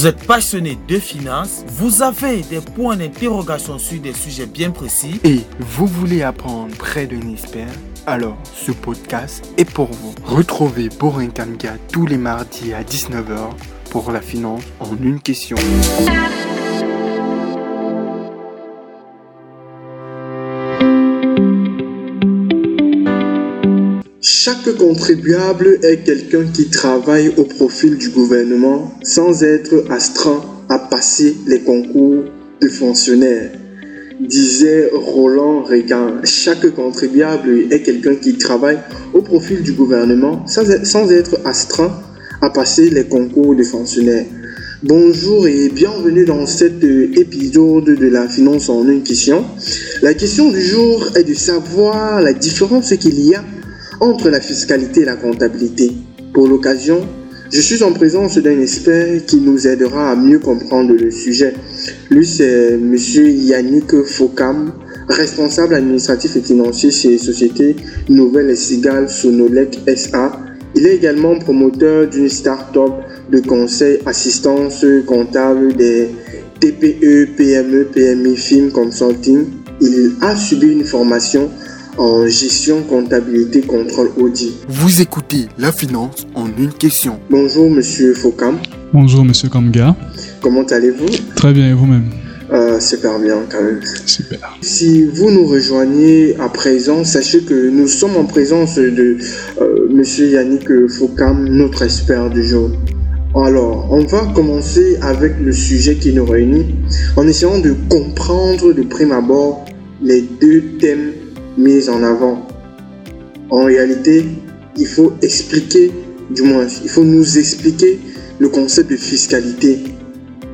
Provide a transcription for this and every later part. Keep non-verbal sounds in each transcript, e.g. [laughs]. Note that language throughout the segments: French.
Vous êtes passionné de finances, vous avez des points d'interrogation sur des sujets bien précis et vous voulez apprendre près d'un expert? Alors, ce podcast est pour vous. Retrouvez Borin Kamga tous les mardis à 19h pour la finance en une question. Chaque contribuable est quelqu'un qui travaille au profil du gouvernement sans être astreint à passer les concours de fonctionnaires. Disait Roland Reagan, chaque contribuable est quelqu'un qui travaille au profil du gouvernement sans être astreint à passer les concours de fonctionnaires. Bonjour et bienvenue dans cet épisode de la finance en une question. La question du jour est de savoir la différence qu'il y a entre la fiscalité et la comptabilité. Pour l'occasion, je suis en présence d'un expert qui nous aidera à mieux comprendre le sujet. Lui, c'est M. Yannick Fokam, responsable administratif et financier chez Société Nouvelle et Sigal Sonolec SA. Il est également promoteur d'une start-up de conseil assistance comptable des TPE, PME, PMI, Film Consulting. Il a subi une formation en gestion, comptabilité, contrôle, audit. Vous écoutez la finance en une question. Bonjour Monsieur Fokam. Bonjour Monsieur Kamga. Comment allez-vous? Très bien et vous-même? Euh, Super bien quand même. Super. Si vous nous rejoignez à présent, sachez que nous sommes en présence de euh, Monsieur Yannick Fokam, notre expert du jour. Alors, on va commencer avec le sujet qui nous réunit en essayant de comprendre de prime abord les deux thèmes mise en avant. En réalité, il faut expliquer, du moins, il faut nous expliquer le concept de fiscalité.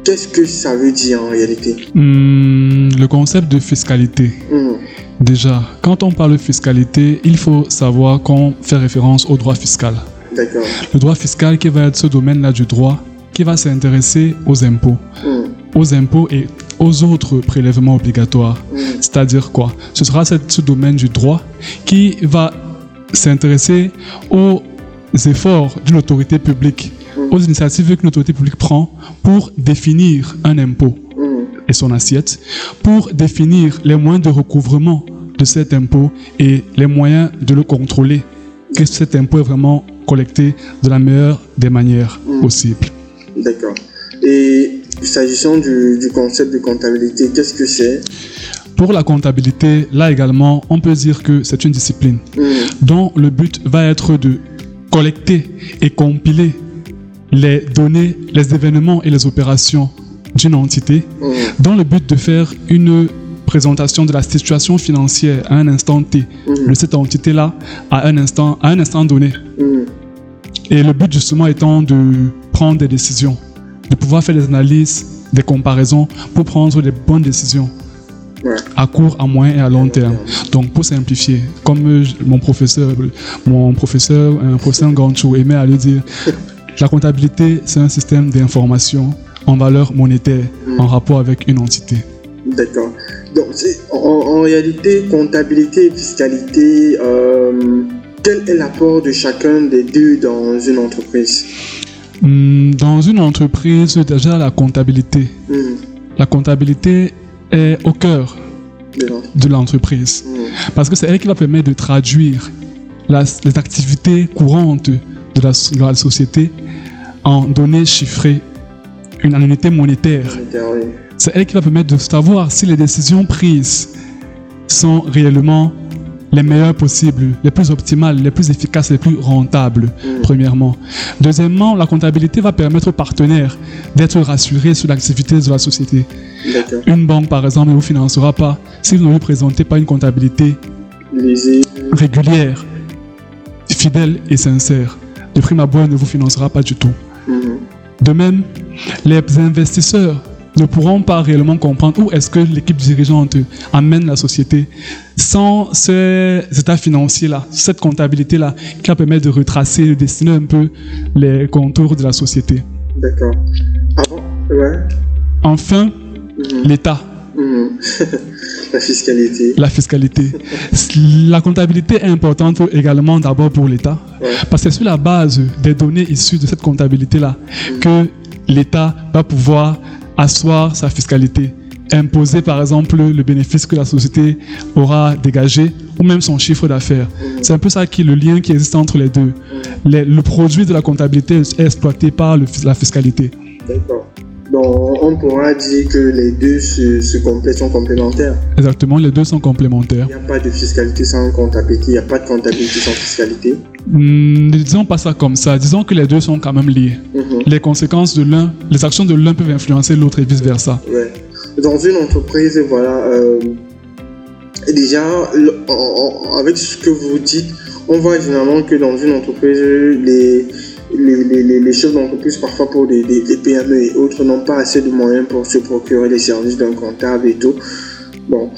Qu'est-ce que ça veut dire en réalité? Hmm, Le concept de fiscalité. Hmm. Déjà, quand on parle de fiscalité, il faut savoir qu'on fait référence au droit fiscal. D'accord. Le droit fiscal qui va être ce domaine-là du droit qui va s'intéresser aux impôts. Hmm. Aux impôts et aux autres prélèvements obligatoires. C'est-à-dire quoi? Ce sera ce domaine du droit qui va s'intéresser aux efforts d'une autorité publique, aux initiatives qu'une autorité publique prend pour définir un impôt et son assiette, pour définir les moyens de recouvrement de cet impôt et les moyens de le contrôler, que cet impôt est vraiment collecté de la meilleure des manières possibles. D'accord. Et S'agissant du, concept de comptabilité, qu'est-ce que c'est? Pour la comptabilité, là également, on peut dire que c'est une discipline hmm. dont le but va être de collecter et compiler les données, les événements et les opérations d'une entité hmm. dans le but de faire une présentation de la situation financière à un instant T hmm. de cette entité-là à un instant, à un instant donné. Et le but justement étant de prendre des décisions de pouvoir faire des analyses, des comparaisons pour prendre les bonnes décisions à court, à moyen et à long terme. Donc pour simplifier, comme mon professeur, mon professeur, un professeur Ganchou aimait à le dire, [laughs] la comptabilité c'est un système d'information en valeur monétaire mm. en rapport avec une entité. D'accord. Donc en, réalité, comptabilité et fiscalité, euh, quel est l'apport de chacun des deux dans une entreprise? Dans une entreprise, déjà la comptabilité. Hmm. La comptabilité est au cœur de l'entreprise. Hmm. Parce que c'est elle qui va permettre de traduire les activités courantes de la, société en données chiffrées, une unité monétaire. C'est elle qui va permettre de savoir si les décisions prises sont réellement les meilleurs possibles, les plus optimales, les plus efficaces, les plus rentables, mm. premièrement. Deuxièmement, la comptabilité va permettre aux partenaires d'être rassurés sur l'activité de la société. Une banque, par exemple, ne vous financera pas si vous ne lui présentez pas une comptabilité régulière, fidèle et sincère. De prime abord, elle ne vous financera pas du tout. Mm. De même, les investisseurs ne pourront pas réellement comprendre où est-ce que l'équipe dirigeante amène la société sans ces états financiers-là, cette comptabilité-là, qui va permettre de retracer, de dessiner un peu les contours de la société. D'accord. ouais. Enfin, mhm. l'État. Mhm. [laughs] la fiscalité. La fiscalité. [laughs] la comptabilité est importante également d'abord pour l'État, parce que c'est sur la base des données issues de cette comptabilité-là que l'État va pouvoir asseoir sa fiscalité, imposer par exemple le bénéfice que la société aura dégagé ou même son chiffre d'affaires. C'est un peu ça qui est le lien qui existe entre les deux. le produit de la comptabilité est exploité par la fiscalité. D'accord. Donc, on pourra dire que les deux se, sont complémentaires. Exactement, les deux sont complémentaires. Il n'y a pas de fiscalité sans comptabilité, il n'y a pas de comptabilité sans fiscalité. Hmm, disons pas ça comme ça, disons que les deux sont quand même liés. Mhm. Les conséquences de l'un, les actions de l'un peuvent influencer l'autre et vice-versa. Ouais. Dans une entreprise, voilà, euh, déjà, avec ce que vous dites, on voit généralement que dans une entreprise, les les, les, les chefs d'entreprise, parfois pour des, PME et autres, n'ont pas assez de moyens pour se procurer les services d'un comptable et tout. Bon,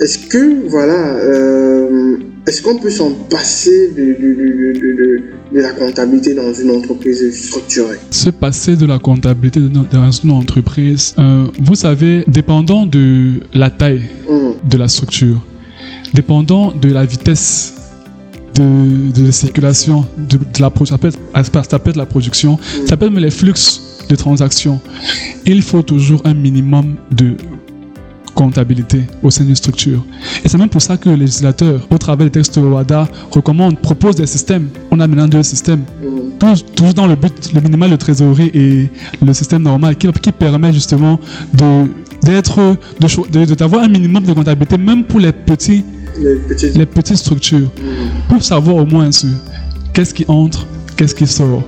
est-ce que, voilà, euh, est-ce qu'on peut s'en passer de, de, de, de, la comptabilité dans une entreprise structurée? Se passer de la comptabilité dans une entreprise, euh, vous savez, dépendant de la taille mmh. de la structure, dépendant de la vitesse de, circulation, de, la, ça, peut être, ça peut être la production, ça peut être les flux de transactions. Il faut toujours un minimum de comptabilité au sein d'une structure. Et c'est même pour ça que le législateur, au travers des textes WADA, recommande, propose des systèmes. On a maintenant deux systèmes. Toujours dans le but, le minimal de trésorerie et le système normal qui, qui permet justement de d'être d'avoir un minimum de comptabilité même pour les petits les petites, structures, pour savoir au moins ce qu'est-ce qui entre, qu'est-ce qui sort,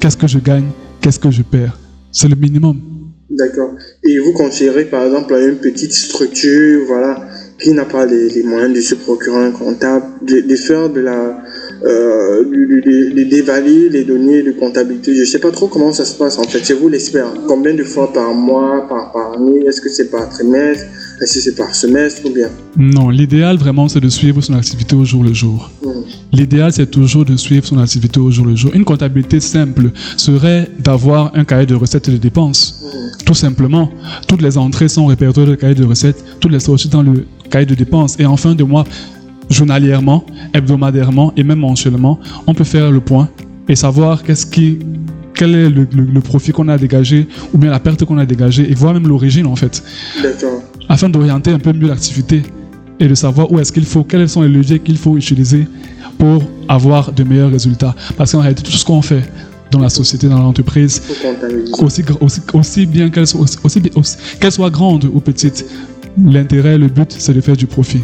qu'est-ce que je gagne, qu'est-ce que je perds. C'est le minimum. D'accord. Et vous considérez par exemple une petite structure, voilà, qui n'a pas les, moyens de se procurer un comptable, de, faire de la, euh, de, d'évaluer les données de comptabilité? Je ne sais pas trop comment ça se passe en fait. C'est vous l'expert. Combien de fois par mois, par, par année? Est-ce que c'est par trimestre Est-ce que c'est par semestre ou bien? Non, l'idéal vraiment c'est de suivre son activité au jour le jour. Hmm. L'idéal c'est toujours de suivre son activité au jour le jour. Une comptabilité simple serait d'avoir un cahier de recettes et de dépenses. Hmm. Tout simplement, toutes les entrées sont répertoriées dans le cahier de recettes, toutes les sorties dans le cahier de dépenses. Et en fin de mois, journalièrement, hebdomadairement et même mensuellement, on peut faire le point et savoir qu'est-ce qui, quel est le, profit qu'on a dégagé ou bien la perte qu'on a dégagée et voir même l'origine en fait. Afin d'orienter un peu mieux l'activité et de savoir où est-ce qu'il faut, quels sont les leviers qu'il faut utiliser pour avoir de meilleurs résultats. Parce qu'en réalité, tout ce qu'on fait dans la société, dans l'entreprise, aussi, aussi, aussi, bien qu'elle soit, aussi, soit grande ou petite, l'intérêt, le but, c'est de faire du profit.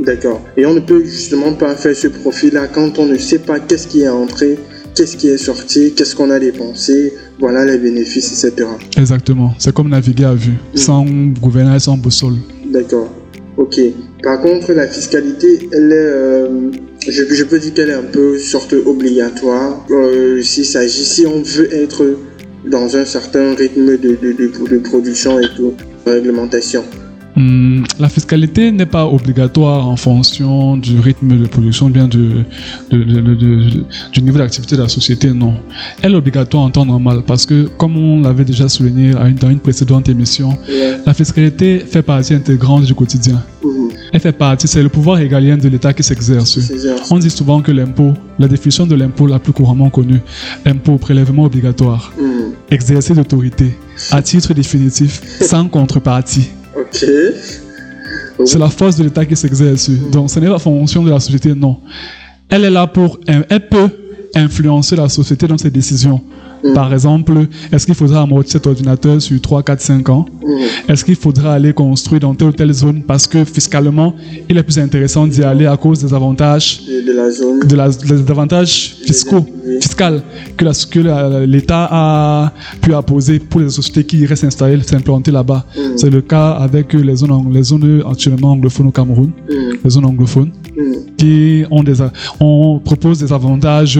D'accord. Et on ne peut justement pas faire ce profil-là quand on ne sait pas qu'est-ce qui est entré, qu'est-ce qui est sorti, qu'est-ce qu'on a dépensé, voilà les bénéfices, etc. Exactement. C'est comme naviguer à vue, mm. sans gouvernail, sans boussole. D'accord. Ok. Par contre, la fiscalité, elle est, euh, je, peux dire qu'elle est un peu sorte obligatoire. Euh, s'il s'agit, si on veut être dans un certain rythme de, de, de production et tout, réglementation. Hmm, la fiscalité n'est pas obligatoire en fonction du rythme de production, bien de, du niveau d'activité de la société, non. Elle est obligatoire en temps normal parce que, comme on l'avait déjà souligné dans une précédente émission, la fiscalité fait partie intégrante du quotidien. Mhm. Elle fait partie, c'est le pouvoir régalien de l'État qui s'exerce. On dit souvent que l'impôt, la définition de l'impôt la plus couramment connue, impôt, prélèvement obligatoire, mhm. exercer d'autorité à titre définitif, [laughs] sans contrepartie. C'est la force de l'État qui s'exerce. Donc, ce n'est pas la fonction de la société, non. Elle est là pour, elle peut influencer la société dans ses décisions. Mm. Par exemple, est-ce qu'il faudra amortir cet ordinateur sur 3, 4, 5 ans? Mm. Est-ce qu'il faudra aller construire dans telle ou telle zone? Parce que fiscalement, il est plus intéressant d'y aller à cause des avantages, de la zone. des avantages fiscaux, fiscales que, l'État a pu apposer pour les sociétés qui iraient s'installer, s'implanter là-bas. Mm. C'est le cas avec les zones, les zones actuellement anglophones au Cameroun, les zones anglophones, qui ont des, on propose des avantages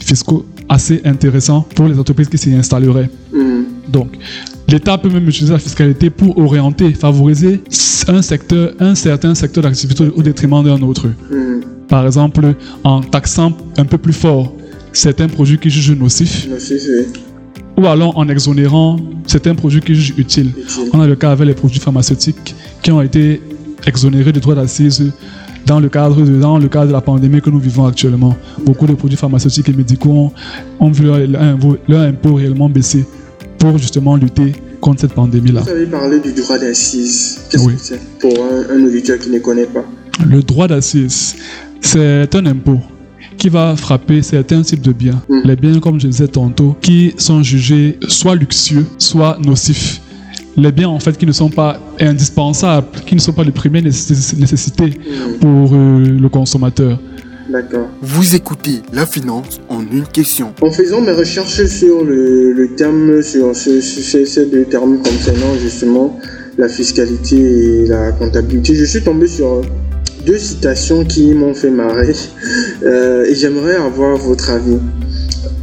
fiscaux assez intéressant pour les entreprises qui s'y installeraient. Mm. Donc, l'État peut même utiliser la fiscalité pour orienter, favoriser un secteur, un certain secteur d'activité au détriment d'un autre. Mm. Par exemple, en taxant un peu plus fort certains produits qui jugent nocifs. Ou alors en exonérant certains produits qui jugent utiles. On a le cas avec les produits pharmaceutiques qui ont été exonérés de droits d'assises dans le cadre de, dans le cadre de la pandémie que nous vivons actuellement. Beaucoup de produits pharmaceutiques et médicaux ont, vu leur, impôt réellement baisser pour justement lutter contre cette pandémie-là. Vous avez parlé du droit d'assises. Qu'est-ce que c'est pour un, auditeur qui ne connaît pas? Le droit d'assises, c'est un impôt qui va frapper certains types de biens. Mm. Les biens, comme je disais tantôt, qui sont jugés soit luxueux, soit nocifs. Les biens, en fait, qui ne sont pas indispensables, qui ne sont pas de première nécessité mm. pour euh, le consommateur. D'accord. Vous écoutez la finance en une question. En faisant mes recherches sur le, terme, sur, ces deux termes concernant justement la fiscalité et la comptabilité, je suis tombé sur deux citations qui m'ont fait marrer [laughs] euh, et j'aimerais avoir votre avis.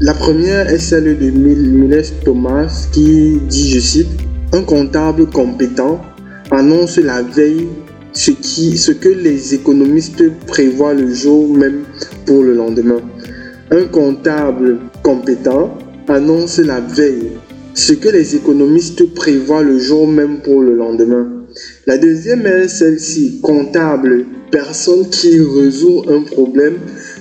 La première est celle de Miles Thomas qui dit, je cite, un comptable compétent annonce la veille ce, qui, ce que les économistes prévoient le jour même pour le lendemain. Un comptable compétent annonce la veille ce que les économistes prévoient le jour même pour le lendemain. La deuxième est celle-ci, comptable, personne qui résout un problème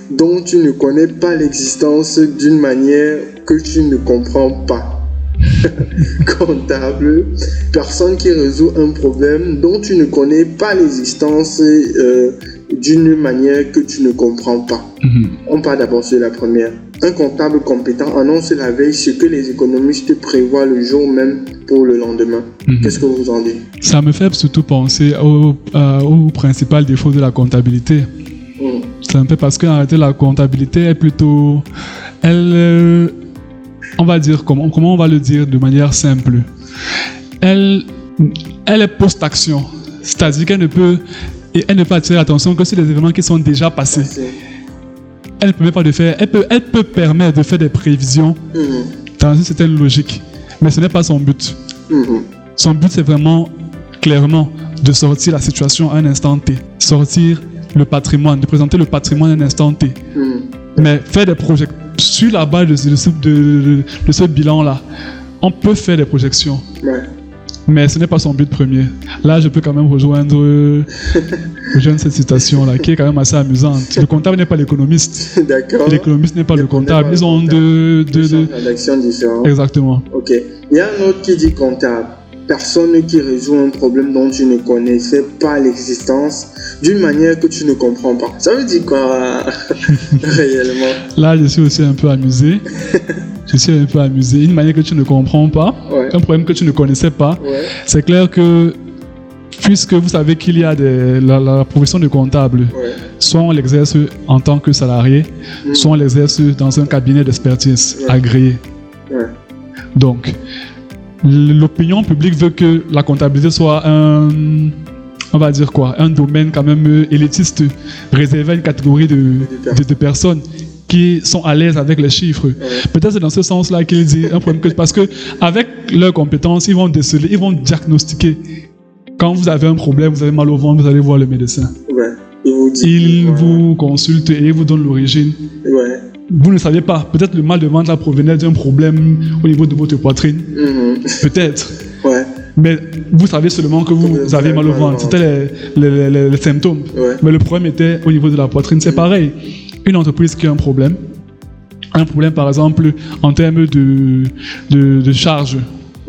dont tu ne connais pas l'existence d'une manière que tu ne comprends pas. [laughs] comptable, personne qui résout un problème dont tu ne connais pas l'existence euh, d'une manière que tu ne comprends pas. Mhm. On parle d'abord sur la première. Un comptable compétent annonce la veille ce que les économistes prévoient le jour même pour le lendemain. Mhm. Qu'est-ce que vous en dites? Ça me fait surtout penser au, euh, principal défaut de la comptabilité. C'est un peu parce qu'en réalité, la comptabilité est plutôt... Elle... On va dire comment, comment on va le dire de manière simple. Elle, elle est post-action, c'est-à-dire qu'elle ne peut, elle ne peut attirer l'attention que sur les événements qui sont déjà passés. Elle ne permet pas de faire, elle peut, elle peut permettre de faire des prévisions mm-hmm. dans une certaine logique, mais ce n'est pas son but. Mm-hmm. Son but, c'est vraiment clairement de sortir la situation à un instant T, sortir le patrimoine, de présenter le patrimoine à un instant T. Mm-hmm. Mais faire des projets sur la base de, ce bilan-là, on peut faire des projections. Mais ce n'est pas son but premier. Là, je peux quand même [laughs] rejoindre, cette citation-là, qui est quand même assez amusante. Le comptable n'est pas l'économiste. D'accord. L'économiste n'est pas le comptable. Ils ont deux... deux, deux... différentes. Exactement. Ok. Il y a un autre qui dit comptable personne qui résout un problème dont tu ne connaissais pas l'existence d'une manière que tu ne comprends pas. Ça veut dire quoi [laughs] réellement? Là, je suis aussi un peu amusé. je suis un peu amusé. Une manière que tu ne comprends pas, un problème que tu ne connaissais pas. C'est clair que puisque vous savez qu'il y a la, profession de comptable, soit on l'exerce en tant que salarié, mm. soit on l'exerce dans un cabinet d'expertise agréé. Donc, l'opinion publique veut que la comptabilité soit un, on va dire quoi, un domaine quand même élitiste, réservé à une catégorie de, de, personnes qui sont à l'aise avec les chiffres. Peut-être c'est dans ce sens-là qu'il dit un problème que, parce que avec leurs compétences, ils vont déceler, ils vont diagnostiquer. Quand vous avez un problème, vous avez mal au ventre, vous allez voir le médecin. Il vous, consulte et il vous donne l'origine. Ouais vous ne savez pas. Peut-être le mal de ventre provenait d'un problème au niveau de votre poitrine. Mhm. Peut-être. Ouais. Mais vous savez seulement que vous, avez mal au ventre. C'était les, symptômes. Mais le problème était au niveau de la poitrine. C'est mhm. pareil. Une entreprise qui a un problème, un problème par exemple en termes de, de, de charges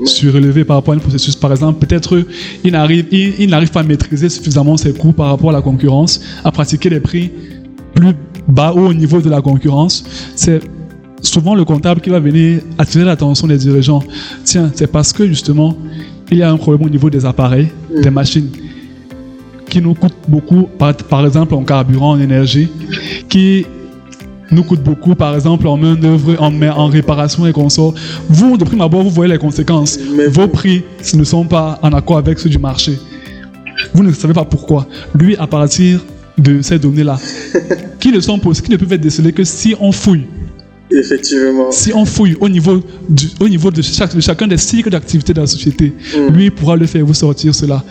surélevées par rapport à un processus. Par exemple, peut-être il n'arrive il, n'arrive pas à maîtriser suffisamment ses coûts par rapport à la concurrence, à pratiquer des prix plus bas ou au niveau de la concurrence, c'est souvent le comptable qui va venir attirer l'attention des dirigeants. Tiens, c'est parce que justement, il y a un problème au niveau des appareils, mm. des machines, qui nous coûtent beaucoup, par, exemple en carburant, en énergie, qui nous coûtent beaucoup, par exemple, en main-d'œuvre, en, en réparation et consorts. Vous, de prime abord, vous voyez les conséquences. Mais Vos prix ne sont pas en accord avec ceux du marché. Vous ne savez pas pourquoi. Lui, à partir de ces données-là, [laughs] qui ne sont qui ne peuvent être décelées que si on fouille. Effectivement. Si on fouille au niveau, du, au niveau de, chaque, de chacun des cycles d'activité de la société, mm. lui pourra le faire vous sortir cela.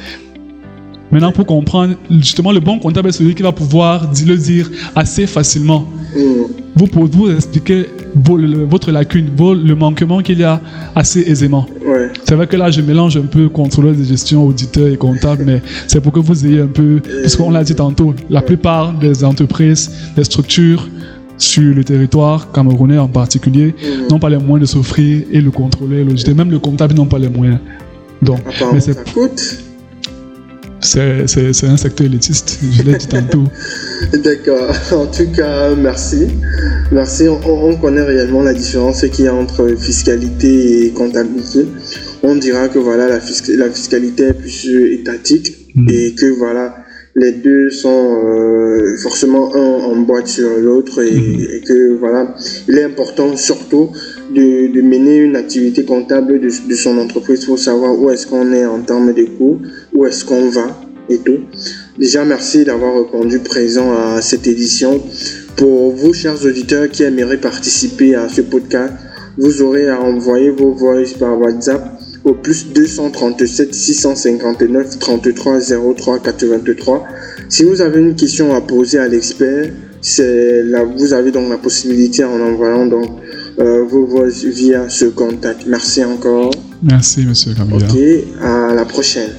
Maintenant, pour comprendre, justement, le bon comptable est celui qui va pouvoir le dire assez facilement. Mm. Vous pouvez vous expliquer votre lacune, le manquement qu'il y a assez aisément. C'est vrai que là, je mélange un peu contrôleur de gestion, auditeur et comptable, mais c'est pour que vous ayez un peu, puisqu'on l'a dit tantôt, la plupart des entreprises, des structures sur le territoire camerounais en particulier mhm. n'ont pas les moyens de s'offrir et le contrôler, le Même le comptable n'ont pas les moyens. Donc, mais ça coûte c'est un secteur élitiste, je l'ai dit tantôt. [laughs] D'accord. En tout cas, merci. Merci. On, connaît réellement la différence qu'il y a entre fiscalité et comptabilité. On dira que voilà, la, fiscalité est plus étatique mm. et que voilà, les deux sont euh, forcément un en boîte sur l'autre et, mm. et, que voilà, il est important surtout de, mener une activité comptable de, son entreprise pour savoir où est-ce qu'on est en termes de coûts, où est-ce qu'on va et tout. Déjà, merci d'avoir répondu présent à cette édition. Pour vous, chers auditeurs qui aimeraient participer à ce podcast, vous aurez à envoyer vos voix par WhatsApp au plus 237 659 33 03 83. Si vous avez une question à poser à l'expert, c'est là, vous avez donc la possibilité en envoyant donc euh, vos voix via ce contact. Merci encore. Merci, monsieur. Ok, à la prochaine.